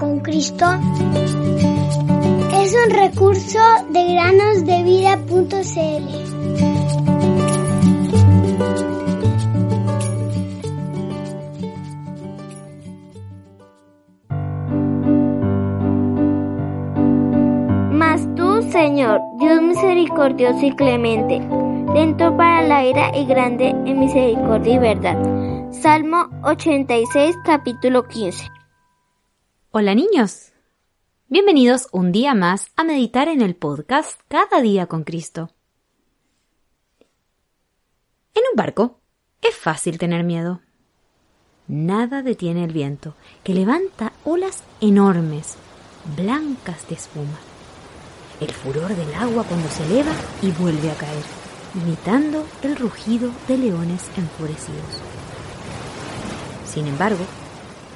con Cristo es un recurso de granosdevida.cl. Mas tú, Señor, Dios misericordioso y clemente, lento para la ira y grande en misericordia y verdad. Salmo 86, capítulo 15. Hola niños. Bienvenidos un día más a meditar en el podcast Cada día con Cristo. En un barco es fácil tener miedo. Nada detiene el viento, que levanta olas enormes, blancas de espuma. El furor del agua cuando se eleva y vuelve a caer, imitando el rugido de leones enfurecidos. Sin embargo,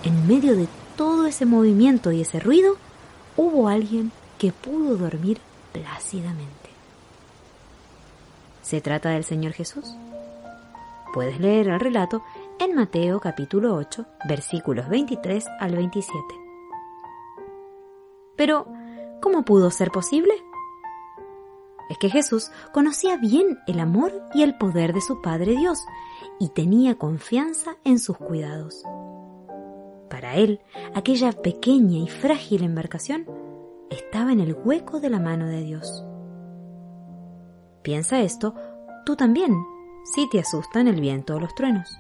en medio de todo ese movimiento y ese ruido, hubo alguien que pudo dormir plácidamente. ¿Se trata del Señor Jesús? Puedes leer el relato en Mateo capítulo 8, versículos 23 al 27. Pero, ¿cómo pudo ser posible? Es que Jesús conocía bien el amor y el poder de su Padre Dios y tenía confianza en sus cuidados. Para él, aquella pequeña y frágil embarcación estaba en el hueco de la mano de Dios. Piensa esto tú también, si te asustan el viento o los truenos.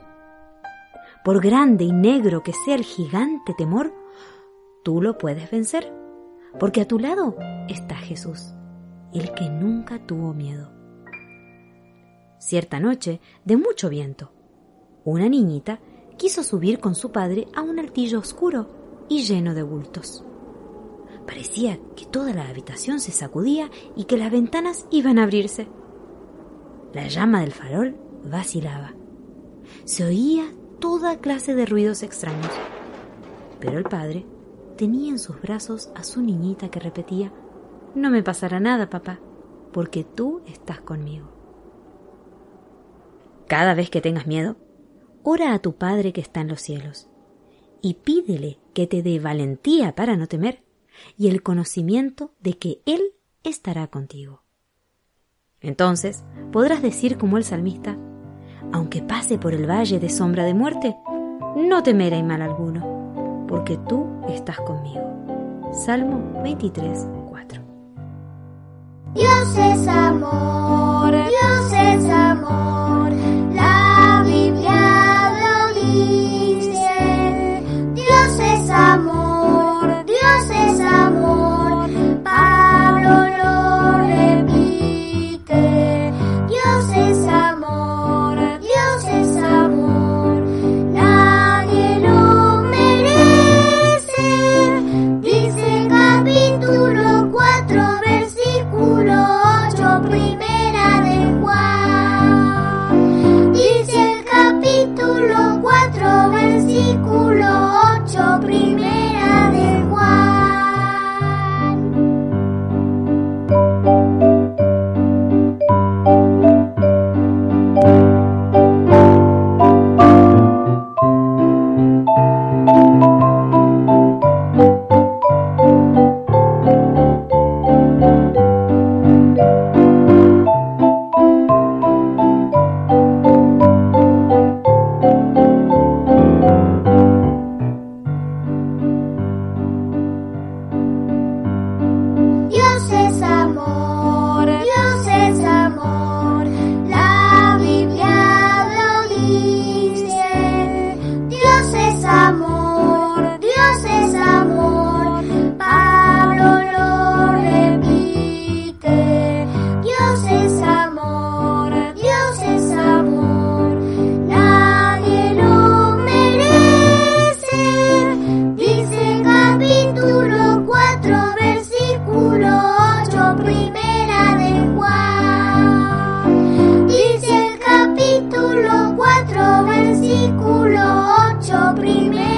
Por grande y negro que sea el gigante temor, tú lo puedes vencer, porque a tu lado está Jesús, el que nunca tuvo miedo. Cierta noche, de mucho viento, una niñita quiso subir con su padre a un altillo oscuro y lleno de bultos. Parecía que toda la habitación se sacudía y que las ventanas iban a abrirse. La llama del farol vacilaba. Se oía toda clase de ruidos extraños. Pero el padre tenía en sus brazos a su niñita que repetía, No me pasará nada, papá, porque tú estás conmigo. Cada vez que tengas miedo, ora a tu Padre que está en los cielos y pídele que te dé valentía para no temer y el conocimiento de que Él estará contigo. Entonces podrás decir como el salmista, aunque pase por el valle de sombra de muerte, no temeré mal alguno, porque tú estás conmigo. Salmo 23, 4. Dios es amor, Dios. amor. 4, versículo 8, primero.